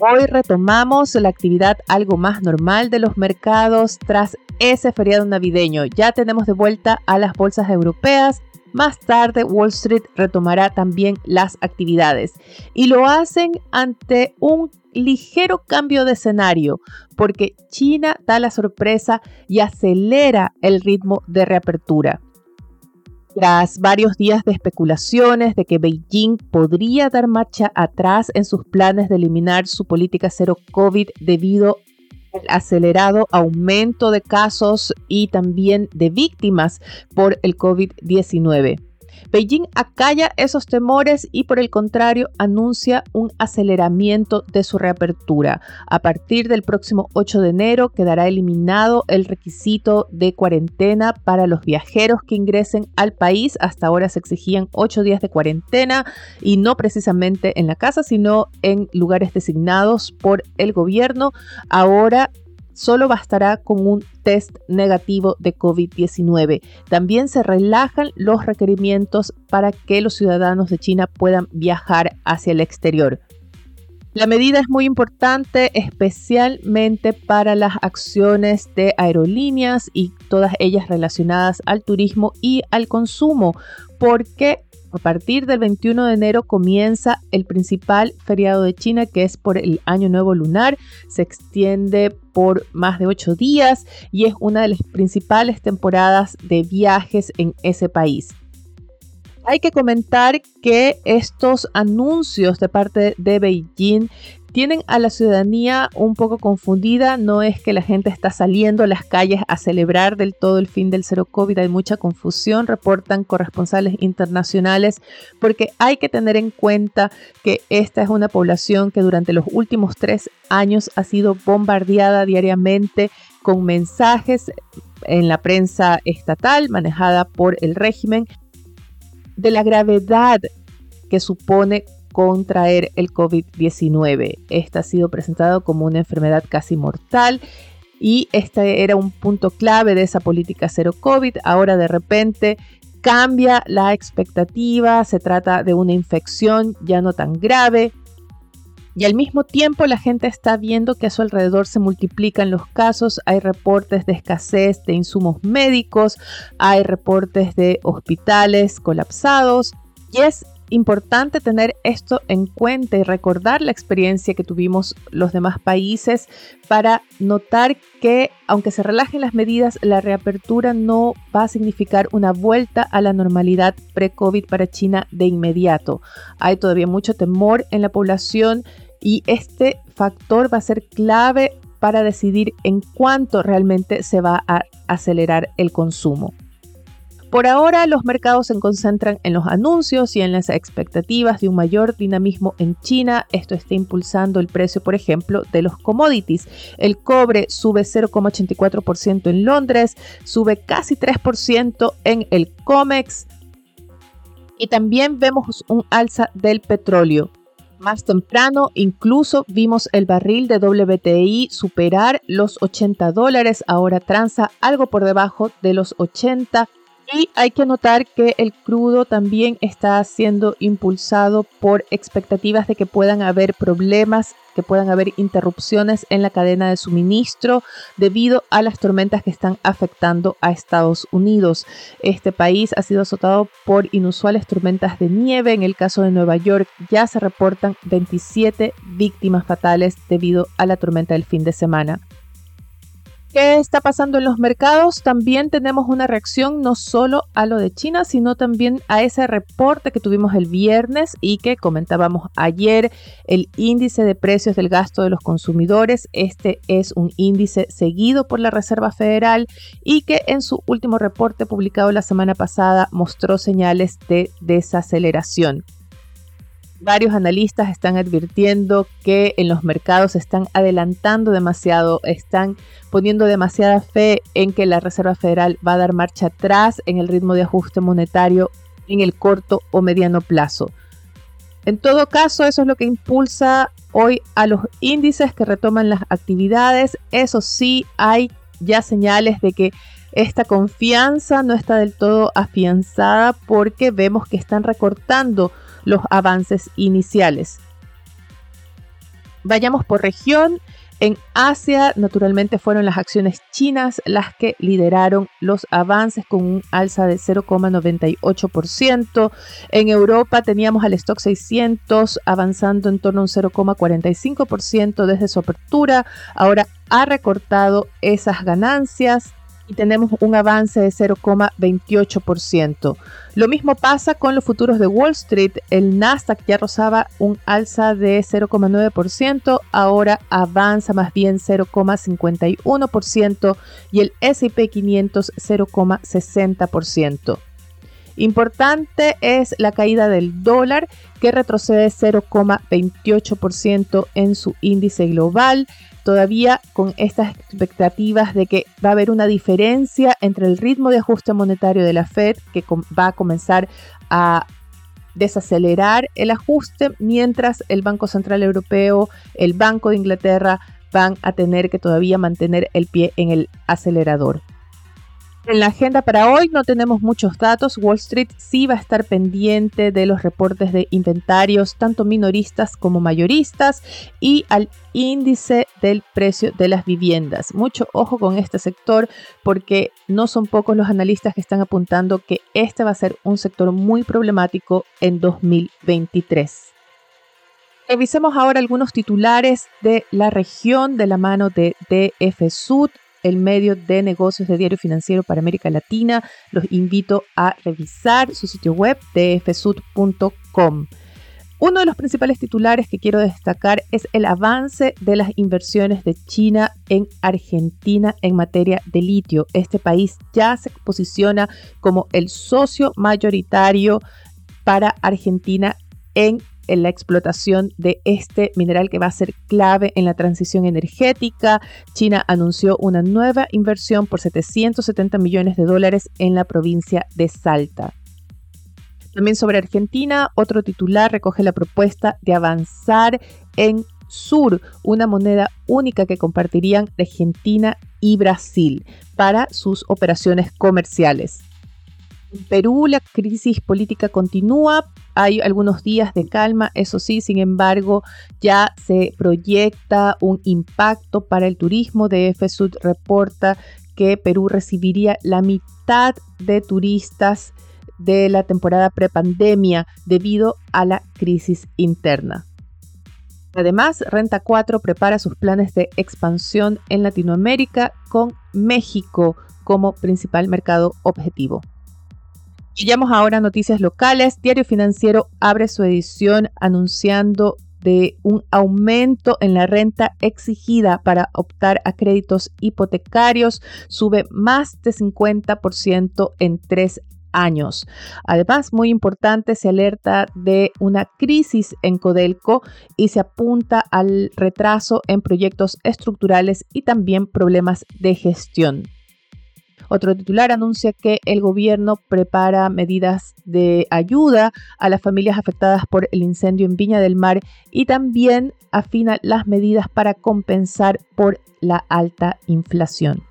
Hoy retomamos la actividad algo más normal de los mercados tras ese feriado navideño. Ya tenemos de vuelta a las bolsas europeas. Más tarde Wall Street retomará también las actividades y lo hacen ante un ligero cambio de escenario porque China da la sorpresa y acelera el ritmo de reapertura. Tras varios días de especulaciones de que Beijing podría dar marcha atrás en sus planes de eliminar su política cero COVID debido al acelerado aumento de casos y también de víctimas por el COVID-19. Beijing acalla esos temores y por el contrario anuncia un aceleramiento de su reapertura. A partir del próximo 8 de enero quedará eliminado el requisito de cuarentena para los viajeros que ingresen al país. Hasta ahora se exigían 8 días de cuarentena y no precisamente en la casa, sino en lugares designados por el gobierno. Ahora solo bastará con un test negativo de COVID-19. También se relajan los requerimientos para que los ciudadanos de China puedan viajar hacia el exterior. La medida es muy importante especialmente para las acciones de aerolíneas y todas ellas relacionadas al turismo y al consumo, porque a partir del 21 de enero comienza el principal feriado de China, que es por el Año Nuevo Lunar. Se extiende por más de ocho días y es una de las principales temporadas de viajes en ese país. Hay que comentar que estos anuncios de parte de Beijing tienen a la ciudadanía un poco confundida. No es que la gente está saliendo a las calles a celebrar del todo el fin del cero COVID. Hay mucha confusión, reportan corresponsales internacionales, porque hay que tener en cuenta que esta es una población que durante los últimos tres años ha sido bombardeada diariamente con mensajes en la prensa estatal manejada por el régimen de la gravedad que supone contraer el COVID-19. Esta ha sido presentado como una enfermedad casi mortal y este era un punto clave de esa política cero COVID. Ahora de repente cambia la expectativa, se trata de una infección ya no tan grave. Y al mismo tiempo la gente está viendo que a su alrededor se multiplican los casos, hay reportes de escasez de insumos médicos, hay reportes de hospitales colapsados y es importante tener esto en cuenta y recordar la experiencia que tuvimos los demás países para notar que aunque se relajen las medidas, la reapertura no va a significar una vuelta a la normalidad pre-COVID para China de inmediato. Hay todavía mucho temor en la población y este factor va a ser clave para decidir en cuánto realmente se va a acelerar el consumo. Por ahora, los mercados se concentran en los anuncios y en las expectativas de un mayor dinamismo en China. Esto está impulsando el precio, por ejemplo, de los commodities. El cobre sube 0,84% en Londres, sube casi 3% en el COMEX. Y también vemos un alza del petróleo. Más temprano, incluso vimos el barril de WTI superar los 80 dólares, ahora transa algo por debajo de los 80 y hay que notar que el crudo también está siendo impulsado por expectativas de que puedan haber problemas, que puedan haber interrupciones en la cadena de suministro debido a las tormentas que están afectando a Estados Unidos. Este país ha sido azotado por inusuales tormentas de nieve. En el caso de Nueva York ya se reportan 27 víctimas fatales debido a la tormenta del fin de semana. ¿Qué está pasando en los mercados? También tenemos una reacción no solo a lo de China, sino también a ese reporte que tuvimos el viernes y que comentábamos ayer, el índice de precios del gasto de los consumidores. Este es un índice seguido por la Reserva Federal y que en su último reporte publicado la semana pasada mostró señales de desaceleración. Varios analistas están advirtiendo que en los mercados están adelantando demasiado, están poniendo demasiada fe en que la Reserva Federal va a dar marcha atrás en el ritmo de ajuste monetario en el corto o mediano plazo. En todo caso, eso es lo que impulsa hoy a los índices que retoman las actividades. Eso sí, hay ya señales de que esta confianza no está del todo afianzada porque vemos que están recortando los avances iniciales. Vayamos por región. En Asia, naturalmente, fueron las acciones chinas las que lideraron los avances con un alza de 0,98%. En Europa teníamos al stock 600 avanzando en torno a un 0,45% desde su apertura. Ahora ha recortado esas ganancias y tenemos un avance de 0,28%. Lo mismo pasa con los futuros de Wall Street. El Nasdaq ya rozaba un alza de 0,9%, ahora avanza más bien 0,51% y el SP 500 0,60%. Importante es la caída del dólar que retrocede 0,28% en su índice global todavía con estas expectativas de que va a haber una diferencia entre el ritmo de ajuste monetario de la Fed, que va a comenzar a desacelerar el ajuste, mientras el Banco Central Europeo, el Banco de Inglaterra van a tener que todavía mantener el pie en el acelerador. En la agenda para hoy no tenemos muchos datos. Wall Street sí va a estar pendiente de los reportes de inventarios, tanto minoristas como mayoristas, y al índice del precio de las viviendas. Mucho ojo con este sector porque no son pocos los analistas que están apuntando que este va a ser un sector muy problemático en 2023. Revisemos ahora algunos titulares de la región de la mano de DF Sud el medio de negocios de diario financiero para América Latina. Los invito a revisar su sitio web dfsud.com. Uno de los principales titulares que quiero destacar es el avance de las inversiones de China en Argentina en materia de litio. Este país ya se posiciona como el socio mayoritario para Argentina en en la explotación de este mineral que va a ser clave en la transición energética. China anunció una nueva inversión por 770 millones de dólares en la provincia de Salta. También sobre Argentina, otro titular recoge la propuesta de avanzar en Sur, una moneda única que compartirían Argentina y Brasil para sus operaciones comerciales. En Perú la crisis política continúa, hay algunos días de calma, eso sí, sin embargo, ya se proyecta un impacto para el turismo. De FSUD reporta que Perú recibiría la mitad de turistas de la temporada prepandemia debido a la crisis interna. Además, Renta 4 prepara sus planes de expansión en Latinoamérica con México como principal mercado objetivo. Llegamos ahora a noticias locales. Diario Financiero abre su edición anunciando de un aumento en la renta exigida para optar a créditos hipotecarios. Sube más de 50% en tres años. Además, muy importante, se alerta de una crisis en Codelco y se apunta al retraso en proyectos estructurales y también problemas de gestión. Otro titular anuncia que el gobierno prepara medidas de ayuda a las familias afectadas por el incendio en Viña del Mar y también afina las medidas para compensar por la alta inflación.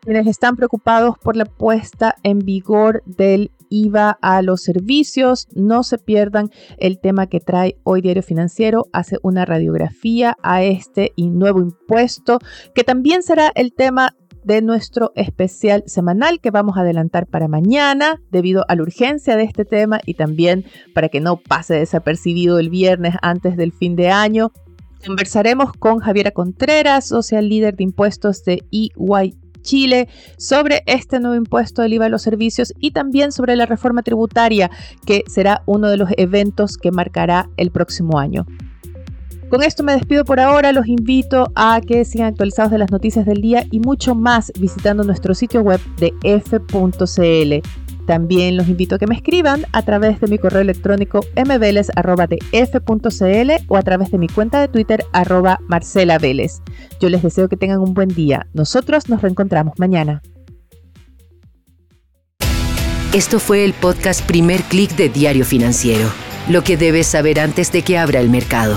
Quienes están preocupados por la puesta en vigor del IVA a los servicios. No se pierdan el tema que trae hoy Diario Financiero. Hace una radiografía a este nuevo impuesto, que también será el tema de nuestro especial semanal que vamos a adelantar para mañana debido a la urgencia de este tema y también para que no pase desapercibido el viernes antes del fin de año. Conversaremos con Javiera Contreras, social líder de impuestos de EY Chile sobre este nuevo impuesto del IVA a los servicios y también sobre la reforma tributaria, que será uno de los eventos que marcará el próximo año. Con esto me despido por ahora, los invito a que sigan actualizados de las noticias del día y mucho más visitando nuestro sitio web de f.cl. También los invito a que me escriban a través de mi correo electrónico mveles.df.cl o a través de mi cuenta de Twitter arroba. Yo les deseo que tengan un buen día. Nosotros nos reencontramos mañana. Esto fue el podcast Primer Click de Diario Financiero. Lo que debes saber antes de que abra el mercado.